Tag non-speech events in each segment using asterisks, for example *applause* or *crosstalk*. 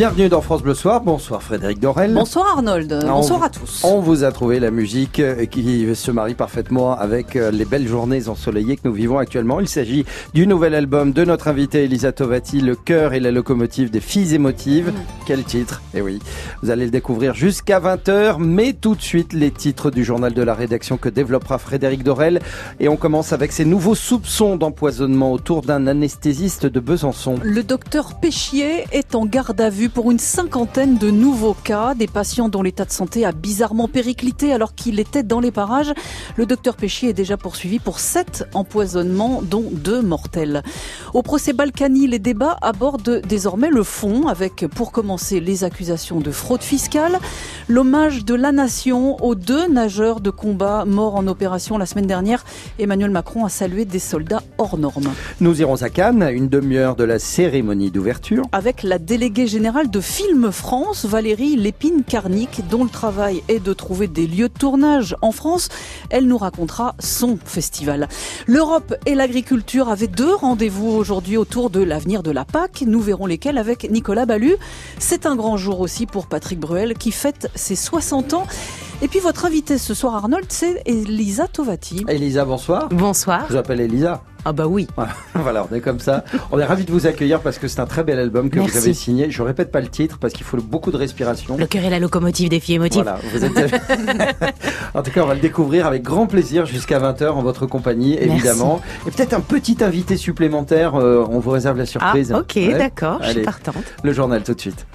Bienvenue dans France Bleu Soir. Bonsoir Frédéric Dorel. Bonsoir Arnold. Bonsoir à tous. On vous a trouvé la musique qui se marie parfaitement avec euh, les belles journées ensoleillées que nous vivons actuellement. Il s'agit du nouvel album de notre invitée Elisa Tovati, Le cœur et la locomotive des filles émotives. Mm. Quel titre? Eh oui, vous allez le découvrir jusqu'à 20h, mais tout de suite les titres du journal de la rédaction que développera Frédéric Dorel. Et on commence avec ces nouveaux soupçons d'empoisonnement autour d'un anesthésiste de Besançon. Le docteur Péchier est en garde à vue pour une cinquantaine de nouveaux cas, des patients dont l'état de santé a bizarrement périclité alors qu'il était dans les parages. Le docteur Péchier est déjà poursuivi pour sept empoisonnements, dont deux mortels. Au procès Balkany, les débats abordent désormais le fond, avec pour commencer les accusations de fraude fiscale, l'hommage de la nation aux deux nageurs de combat morts en opération la semaine dernière. Emmanuel Macron a salué des soldats hors normes. Nous irons à Cannes, une demi-heure de la cérémonie d'ouverture. Avec la déléguée générale de Film France, Valérie Lépine-Carnic, dont le travail est de trouver des lieux de tournage en France. Elle nous racontera son festival. L'Europe et l'agriculture avaient deux rendez-vous aujourd'hui autour de l'avenir de la PAC. Nous verrons lesquels avec Nicolas Ballu. C'est un grand jour aussi pour Patrick Bruel qui fête ses 60 ans. Et puis votre invité ce soir, Arnold, c'est Elisa Tovati. Elisa, bonsoir. Bonsoir. Je m'appelle Elisa. Ah bah oui. *laughs* Voilà, on est comme ça. On est ravis de vous accueillir parce que c'est un très bel album que vous avez signé. Je répète pas le titre parce qu'il faut beaucoup de respiration. Le cœur et la locomotive des filles émotives. Voilà, vous êtes... *laughs* en tout cas, on va le découvrir avec grand plaisir jusqu'à 20h en votre compagnie, évidemment. Et peut-être un petit invité supplémentaire, euh, on vous réserve la surprise. Ah, ok, d'accord, je suis partante. Le journal tout de suite.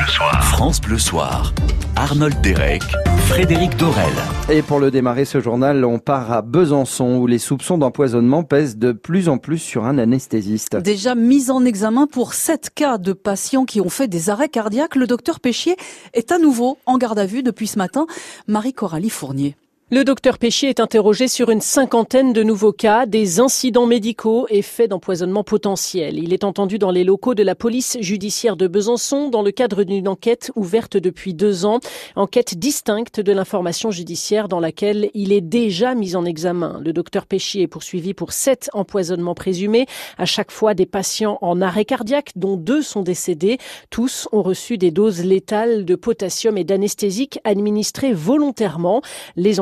France Bleu Soir. France Bleu Soir. Arnold Derek, Frédéric Dorel. Et pour le démarrer ce journal, on part à Besançon où les soupçons d'empoisonnement pèsent de plus en plus sur un anesthésiste. Déjà mis en examen pour sept cas de patients qui ont fait des arrêts cardiaques, le docteur Péchier est à nouveau en garde à vue depuis ce matin. Marie-Coralie Fournier. Le docteur Péchier est interrogé sur une cinquantaine de nouveaux cas, des incidents médicaux et faits d'empoisonnement potentiel. Il est entendu dans les locaux de la police judiciaire de Besançon dans le cadre d'une enquête ouverte depuis deux ans. Enquête distincte de l'information judiciaire dans laquelle il est déjà mis en examen. Le docteur Péchier est poursuivi pour sept empoisonnements présumés, à chaque fois des patients en arrêt cardiaque dont deux sont décédés. Tous ont reçu des doses létales de potassium et d'anesthésique administrées volontairement. Les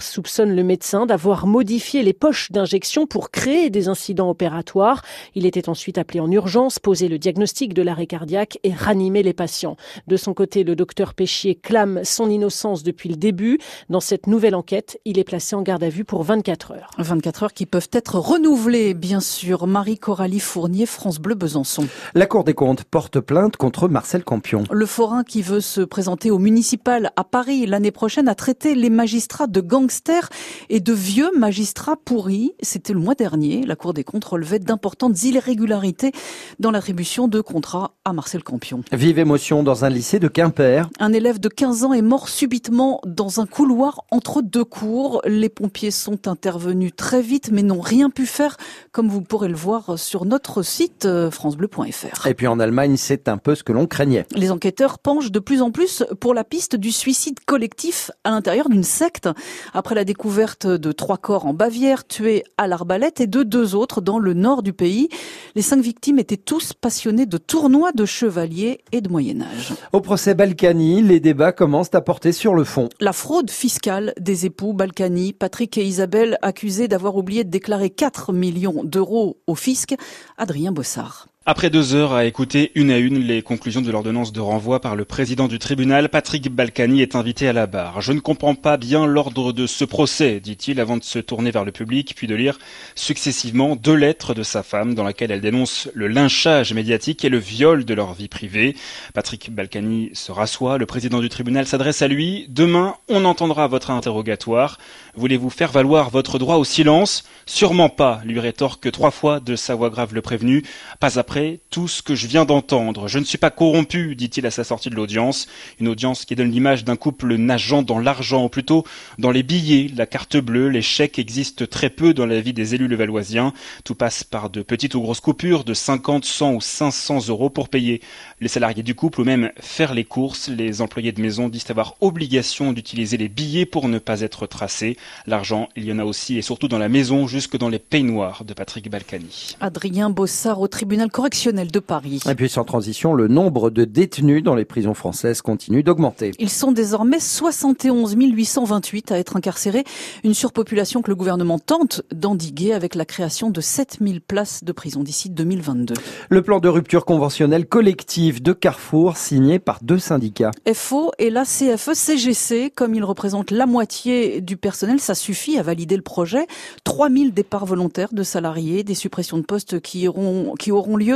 soupçonne le médecin d'avoir modifié les poches d'injection pour créer des incidents opératoires. Il était ensuite appelé en urgence, poser le diagnostic de l'arrêt cardiaque et ranimer les patients. De son côté, le docteur Péchier clame son innocence depuis le début. Dans cette nouvelle enquête, il est placé en garde à vue pour 24 heures. 24 heures qui peuvent être renouvelées, bien sûr. Marie-Coralie Fournier, France Bleu Besançon. La Cour des comptes porte plainte contre Marcel Campion. Le forain qui veut se présenter au municipal à Paris l'année prochaine a traité les magistrats de gangsters et de vieux magistrats pourris. C'était le mois dernier. La Cour des comptes relevait d'importantes irrégularités dans l'attribution de contrats à Marcel Campion. Vive émotion dans un lycée de Quimper. Un élève de 15 ans est mort subitement dans un couloir entre deux cours. Les pompiers sont intervenus très vite mais n'ont rien pu faire comme vous pourrez le voir sur notre site euh, francebleu.fr. Et puis en Allemagne, c'est un peu ce que l'on craignait. Les enquêteurs penchent de plus en plus pour la piste du suicide collectif à l'intérieur d'une secte après la découverte de trois corps en Bavière tués à l'arbalète et de deux autres dans le nord du pays. Les cinq victimes étaient tous passionnés de tournois de chevaliers et de Moyen Âge. Au procès Balkany, les débats commencent à porter sur le fond. La fraude fiscale des époux Balkany, Patrick et Isabelle accusés d'avoir oublié de déclarer 4 millions d'euros au fisc, Adrien Bossard. Après deux heures à écouter une à une les conclusions de l'ordonnance de renvoi par le président du tribunal, Patrick Balkany est invité à la barre. Je ne comprends pas bien l'ordre de ce procès, dit-il avant de se tourner vers le public, puis de lire successivement deux lettres de sa femme dans laquelle elle dénonce le lynchage médiatique et le viol de leur vie privée. Patrick Balkany se rassoit, le président du tribunal s'adresse à lui. Demain, on entendra votre interrogatoire. Voulez-vous faire valoir votre droit au silence? Sûrement pas, lui rétorque trois fois de sa voix grave le prévenu. Pas après tout ce que je viens d'entendre. Je ne suis pas corrompu, dit-il à sa sortie de l'audience. Une audience qui donne l'image d'un couple nageant dans l'argent, ou plutôt dans les billets, la carte bleue, les chèques existent très peu dans la vie des élus levalloisiens. Tout passe par de petites ou grosses coupures de 50, 100 ou 500 euros pour payer les salariés du couple ou même faire les courses. Les employés de maison disent avoir obligation d'utiliser les billets pour ne pas être tracés. L'argent, il y en a aussi et surtout dans la maison, jusque dans les peignoirs de Patrick Balkany. Adrien Bossard au tribunal correctionnelle de Paris. Et puis sans transition, le nombre de détenus dans les prisons françaises continue d'augmenter. Ils sont désormais 71 828 à être incarcérés, une surpopulation que le gouvernement tente d'endiguer avec la création de 7000 places de prison d'ici 2022. Le plan de rupture conventionnelle collective de Carrefour signé par deux syndicats. FO et la CFE-CGC, comme ils représentent la moitié du personnel, ça suffit à valider le projet. 3000 départs volontaires de salariés, des suppressions de postes qui, iront, qui auront lieu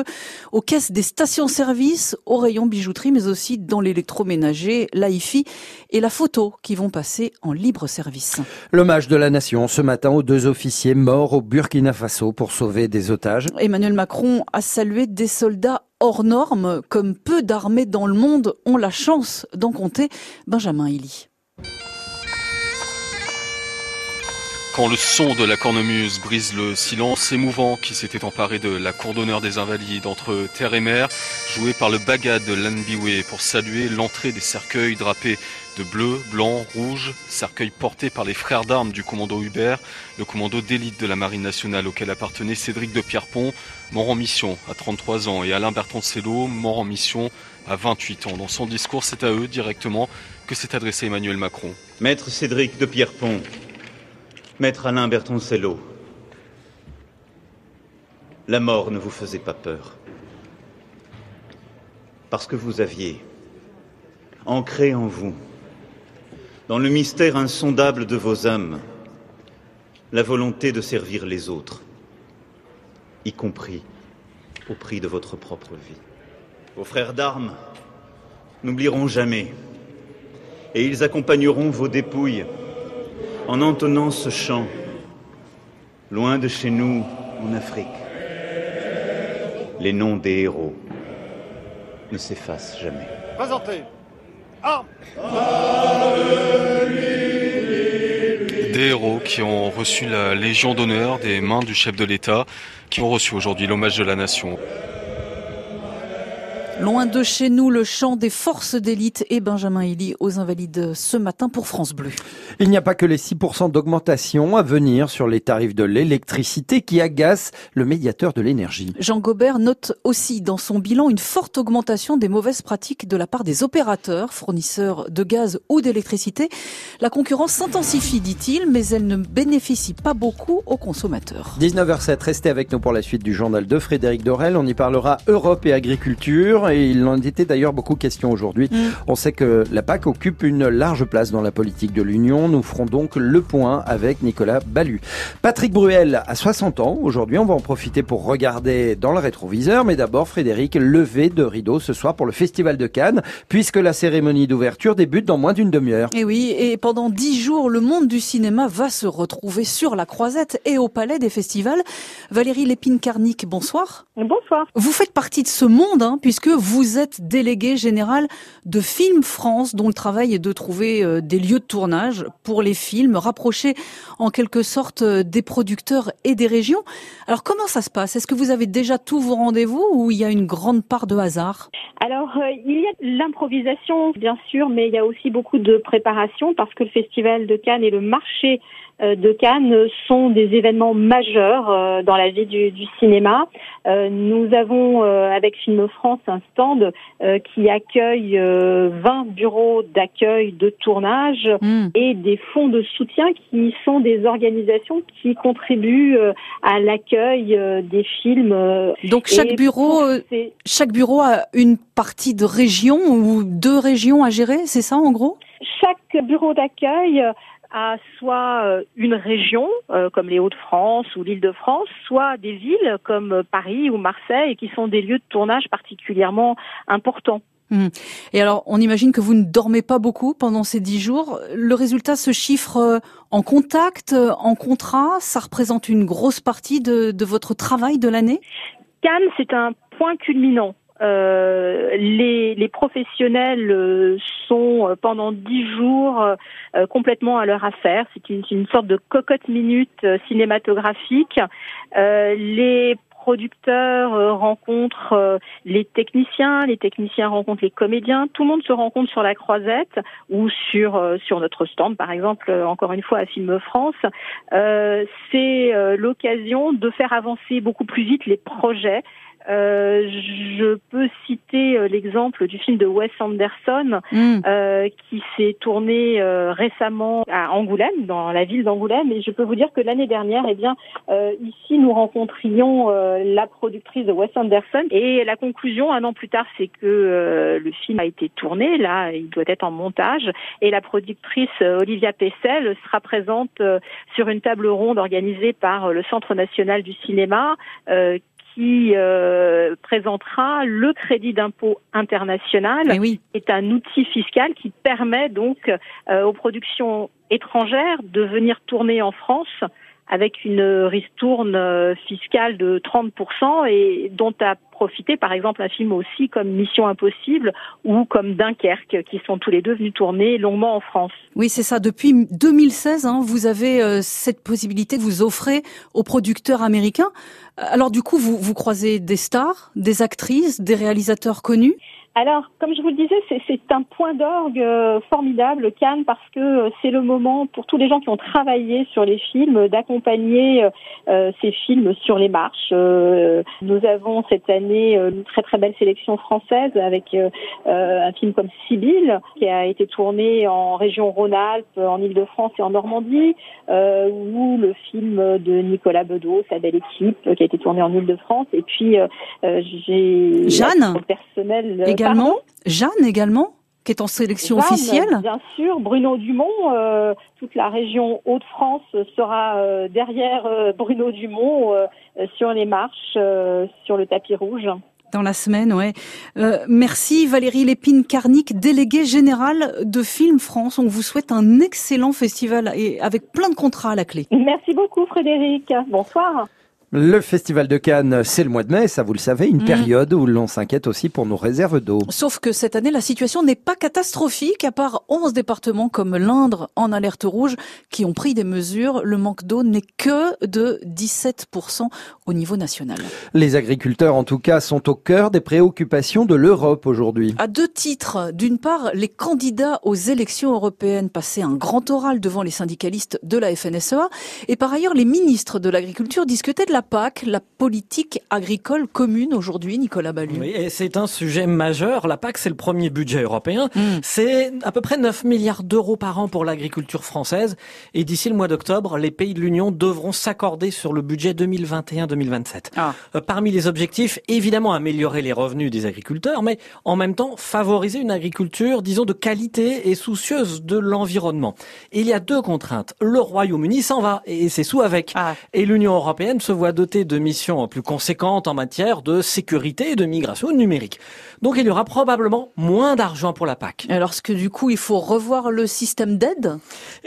aux caisses des stations-service, au rayon bijouterie, mais aussi dans l'électroménager, l'AIFI et la photo qui vont passer en libre service. L'hommage de la nation ce matin aux deux officiers morts au Burkina Faso pour sauver des otages. Emmanuel Macron a salué des soldats hors normes, comme peu d'armées dans le monde ont la chance d'en compter. Benjamin Illy. Quand le son de la cornemuse brise le silence émouvant qui s'était emparé de la cour d'honneur des Invalides entre terre et mer, joué par le bagad de l'Anbiwe pour saluer l'entrée des cercueils drapés de bleu, blanc, rouge, cercueils portés par les frères d'armes du commando Hubert, le commando d'élite de la Marine nationale auquel appartenait Cédric de Pierrepont, mort en mission à 33 ans, et Alain Bertoncello, mort en mission à 28 ans. Dans son discours, c'est à eux directement que s'est adressé Emmanuel Macron. Maître Cédric de Pierrepont, Maître Alain Bertoncello, la mort ne vous faisait pas peur. Parce que vous aviez, ancré en vous, dans le mystère insondable de vos âmes, la volonté de servir les autres, y compris au prix de votre propre vie. Vos frères d'armes n'oublieront jamais, et ils accompagneront vos dépouilles en entonnant ce chant, loin de chez nous, en Afrique. Les noms des héros ne s'effacent jamais. Présentez. Des héros qui ont reçu la Légion d'honneur des mains du chef de l'État, qui ont reçu aujourd'hui l'hommage de la nation. Loin de chez nous, le chant des forces d'élite et Benjamin Elie aux Invalides ce matin pour France Bleu. Il n'y a pas que les 6% d'augmentation à venir sur les tarifs de l'électricité qui agacent le médiateur de l'énergie. Jean Gobert note aussi dans son bilan une forte augmentation des mauvaises pratiques de la part des opérateurs, fournisseurs de gaz ou d'électricité. La concurrence s'intensifie, dit-il, mais elle ne bénéficie pas beaucoup aux consommateurs. 19h07, restez avec nous pour la suite du journal de Frédéric Dorel. On y parlera Europe et agriculture et il en était d'ailleurs beaucoup question aujourd'hui. Mm. On sait que la PAC occupe une large place dans la politique de l'Union. Nous ferons donc le point avec Nicolas Ballu. Patrick Bruel a 60 ans. Aujourd'hui, on va en profiter pour regarder dans le rétroviseur. Mais d'abord, Frédéric, levé de rideau ce soir pour le Festival de Cannes, puisque la cérémonie d'ouverture débute dans moins d'une demi-heure. Et oui, et pendant dix jours, le monde du cinéma va se retrouver sur la croisette et au palais des festivals. Valérie Lépine-Carnic, bonsoir. Bonsoir. Vous faites partie de ce monde, hein, puisque vous êtes délégué général de Film France, dont le travail est de trouver euh, des lieux de tournage pour les films, rapprocher en quelque sorte euh, des producteurs et des régions. Alors comment ça se passe? Est-ce que vous avez déjà tous vos rendez-vous ou il y a une grande part de hasard? Alors euh, il y a l'improvisation bien sûr, mais il y a aussi beaucoup de préparation parce que le Festival de Cannes et le marché de Cannes sont des événements majeurs euh, dans la vie du, du cinéma. Euh, nous avons avec Film France un stand qui accueille 20 bureaux d'accueil de tournage hmm. et des fonds de soutien qui sont des organisations qui contribuent à l'accueil des films. Donc chaque bureau, chaque bureau a une partie de région ou deux régions à gérer, c'est ça en gros? Chaque bureau d'accueil à soit euh, une région euh, comme les Hauts-de-France ou l'Île-de-France, soit des villes comme Paris ou Marseille qui sont des lieux de tournage particulièrement importants. Hmm. Et alors, on imagine que vous ne dormez pas beaucoup pendant ces dix jours. Le résultat se chiffre euh, en contact, en contrat. Ça représente une grosse partie de, de votre travail de l'année? Cannes, c'est un point culminant euh, les, professionnels euh, sont euh, pendant dix jours complètement à leur affaire. C'est une, une, sorte de cocotte minute cinématographique. les producteurs rencontrent les techniciens, les techniciens rencontrent les comédiens, tout le monde se rencontre sur la croisette ou sur sur notre stand par exemple encore une fois à Film France. c'est l'occasion de faire avancer beaucoup plus vite les projets Euh, je peux citer euh, l'exemple du film de Wes Anderson Hmm. euh, qui s'est tourné euh, récemment à Angoulême, dans la ville d'Angoulême, et je peux vous dire que l'année dernière, eh bien, euh, ici nous rencontrions euh, la productrice de Wes Anderson, et la conclusion un an plus tard, c'est que euh, le film a été tourné, là, il doit être en montage, et la productrice Olivia Pessel sera présente euh, sur une table ronde organisée par le Centre national du cinéma. Qui euh, présentera le crédit d'impôt international. Eh est un outil fiscal qui permet donc euh, aux productions étrangères de venir tourner en France avec une ristourne euh, fiscale de 30% et dont a profité par exemple un film aussi comme Mission Impossible ou comme Dunkerque qui sont tous les deux venus tourner longuement en France. Oui, c'est ça. Depuis 2016, hein, vous avez euh, cette possibilité de vous offrir aux producteurs américains. Alors du coup, vous, vous croisez des stars, des actrices, des réalisateurs connus? Alors, comme je vous le disais, c'est- un point d'orgue euh, formidable, Cannes, parce que euh, c'est le moment pour tous les gens qui ont travaillé sur les films d'accompagner euh, euh, ces films sur les marches. Euh, nous avons cette année une très très belle sélection française avec euh, un film comme Sibylle qui a été tourné en région Rhône-Alpes, en Île-de-France et en Normandie, euh, ou le film de Nicolas Bedos, sa belle équipe, qui a été tourné en Île-de-France. Et puis j'ai Jeanne? personnel également. pardon Jeanne également, qui est en sélection Jeanne, officielle. Bien sûr, Bruno Dumont, euh, toute la région Hauts-de-France sera euh, derrière euh, Bruno Dumont sur les marches, sur le tapis rouge. Dans la semaine, ouais. Merci Valérie Lépine-Carnic, déléguée générale de Film France. On vous souhaite un excellent festival et avec plein de contrats à la clé. Merci beaucoup Frédéric. Bonsoir. Le Festival de Cannes, c'est le mois de mai, ça vous le savez, une Mm. période où l'on s'inquiète aussi pour nos réserves d'eau. Sauf que cette année, la situation n'est pas catastrophique, à part 11 départements comme l'Indre en alerte rouge qui ont pris des mesures. Le manque d'eau n'est que de 17% au niveau national. Les agriculteurs, en tout cas, sont au cœur des préoccupations de l'Europe aujourd'hui. À deux titres. D'une part, les candidats aux élections européennes passaient un grand oral devant les syndicalistes de la FNSEA. Et par ailleurs, les ministres de l'Agriculture discutaient de la PAC, la politique agricole commune aujourd'hui, Nicolas Ballu. Oui, et c'est un sujet majeur. La PAC, c'est le premier budget européen. Mm. C'est à peu près 9 milliards d'euros par an pour l'agriculture française. Et d'ici le mois d'octobre, les pays de l'Union devront s'accorder sur le budget 2021-2027. Ah. Euh, Parmi les objectifs, évidemment, améliorer les revenus des agriculteurs, mais en même temps, favoriser une agriculture, disons, de qualité et soucieuse de l'environnement. Il y a deux contraintes. Le Royaume-Uni s'en va, et c'est sous avec. Ah. Et l'Union européenne se voit dotée de missions plus conséquentes en matière de sécurité et de migration numérique. Donc il y aura probablement moins d'argent pour la PAC. Alors, est-ce que du coup, il faut revoir le système d'aide?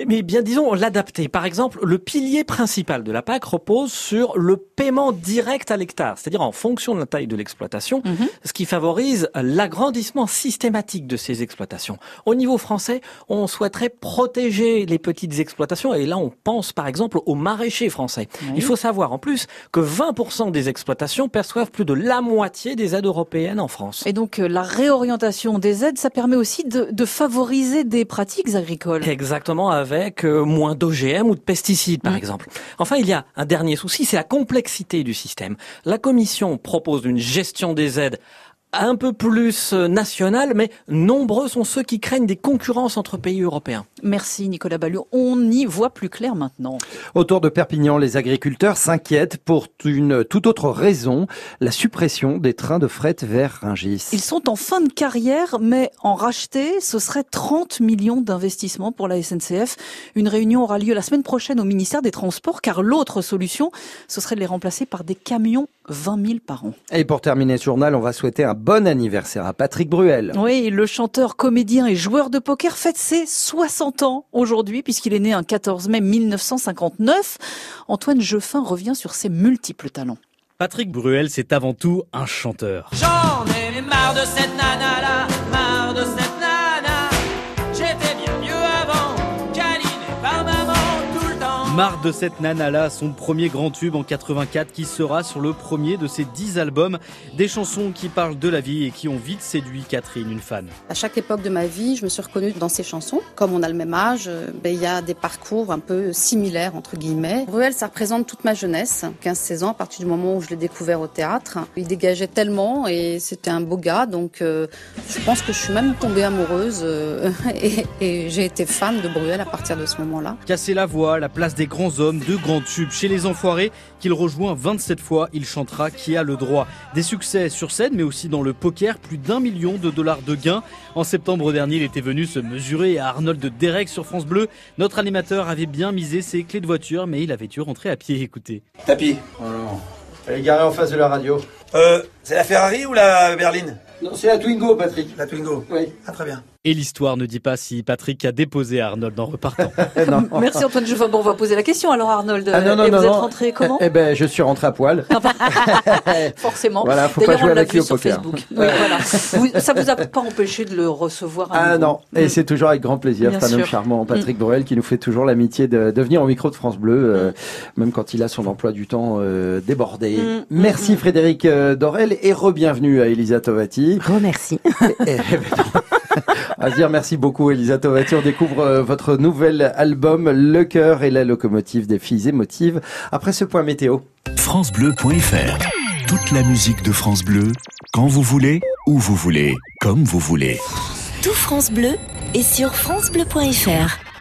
Mais bien disons l'adapter. Par exemple, le pilier principal de la PAC repose sur le paiement direct à l'hectare, c'est-à-dire en fonction de la taille de l'exploitation, Mhm. ce qui favorise l'agrandissement systématique de ces exploitations. Au niveau français, on souhaiterait protéger les petites exploitations et là on pense par exemple aux maraîchers français. Oui. Il faut savoir en plus que 20% des exploitations perçoivent plus de la moitié des aides européennes en France. Et donc, euh, la réorientation des aides, ça permet aussi de, de favoriser des pratiques agricoles. Exactement, avec euh, moins d'OGM ou de pesticides, par Mm. exemple. Enfin, il y a un dernier souci, c'est la complexité du système. La Commission propose une gestion des aides un peu plus euh, nationale, mais nombreux sont ceux qui craignent des concurrences entre pays européens. Merci Nicolas Ballu. On y voit plus clair maintenant. Autour de Perpignan, les agriculteurs s'inquiètent pour une toute autre raison, la suppression des trains de fret vers Rungis. Ils sont en fin de carrière, mais en racheter, ce serait 30 millions d'investissements pour la SNCF. Une réunion aura lieu la semaine prochaine au ministère des Transports, car l'autre solution, ce serait de les remplacer par des camions 20 000 par an. Et pour terminer ce journal, on va souhaiter un bon anniversaire à Patrick Bruel. Oui, le chanteur, comédien et joueur de poker fête ses 60 ans aujourd'hui, puisqu'il est né un 14 mai 1959. Antoine Jeffin revient sur ses multiples talents. Patrick Bruel, c'est avant tout un chanteur. J'en ai marre de cette nana là, Marre de cette nana-là, son premier grand tube en 84 qui sera sur le premier de ses 10 albums. Des chansons qui parlent de la vie et qui ont vite séduit Catherine, une fan. À chaque époque de ma vie, je me suis reconnue dans ces chansons. Comme on a le même âge, euh, ben, il y a des parcours un peu similaires, entre guillemets. Ruel, ça représente toute ma jeunesse, 15-16 ans, à partir du moment où je l'ai découvert au théâtre. Il dégageait tellement et c'était un beau gars, donc euh, je pense que je suis même tombée amoureuse euh, *laughs* et, et j'ai été fan de Bruel à partir de ce moment-là. Casser la voix, la place des grands hommes, de grands tubes chez les enfoirés, qu'il rejoint 27 fois, il chantera Qui a le droit. Des succès sur scène, mais aussi dans le poker, plus d'un million de dollars de gains. En septembre dernier, il était venu se mesurer à Arnold de Derek sur France Bleu. Notre animateur avait bien misé ses clés de voiture, mais il avait dû rentrer à pied. Écoutez. Tapis. Oh non. Elle est garée en face de la radio. Euh, c'est la Ferrari ou la berline? Non, c'est la Twingo, Patrick. La Twingo Oui. Ah, très bien. Et l'histoire ne dit pas si Patrick a déposé Arnold en repartant. Merci Antoine Jouvin. Bon, on va poser la question alors Arnold. Ah non, non, Et non, vous êtes non. rentré comment Eh ben, je suis rentré à poil. Forcément. Voilà, faut pas jouer on l'a avec lui au sur poker. Facebook. Oui, voilà. Vous- ça vous a pas empêché de le recevoir à Ah nouveau non, et c'est toujours avec grand plaisir. C'est un homme charmant, Patrick Mm. Bruel, qui nous fait toujours l'amitié de, de venir au micro de France Bleu, euh, même quand il a son emploi du temps euh, débordé. Mm. Merci Frédéric euh, Dorel et re-bienvenue à Elisa Tovati. Remercie. Et- et- à se dire merci beaucoup Elisa Tovati. On découvre euh, votre nouvel album Le cœur et la locomotive des filles émotives après ce point météo. francebleu.fr Toute la musique de France Bleu, quand vous voulez, où vous voulez, comme vous voulez. Tout France Bleu est sur francebleu.fr.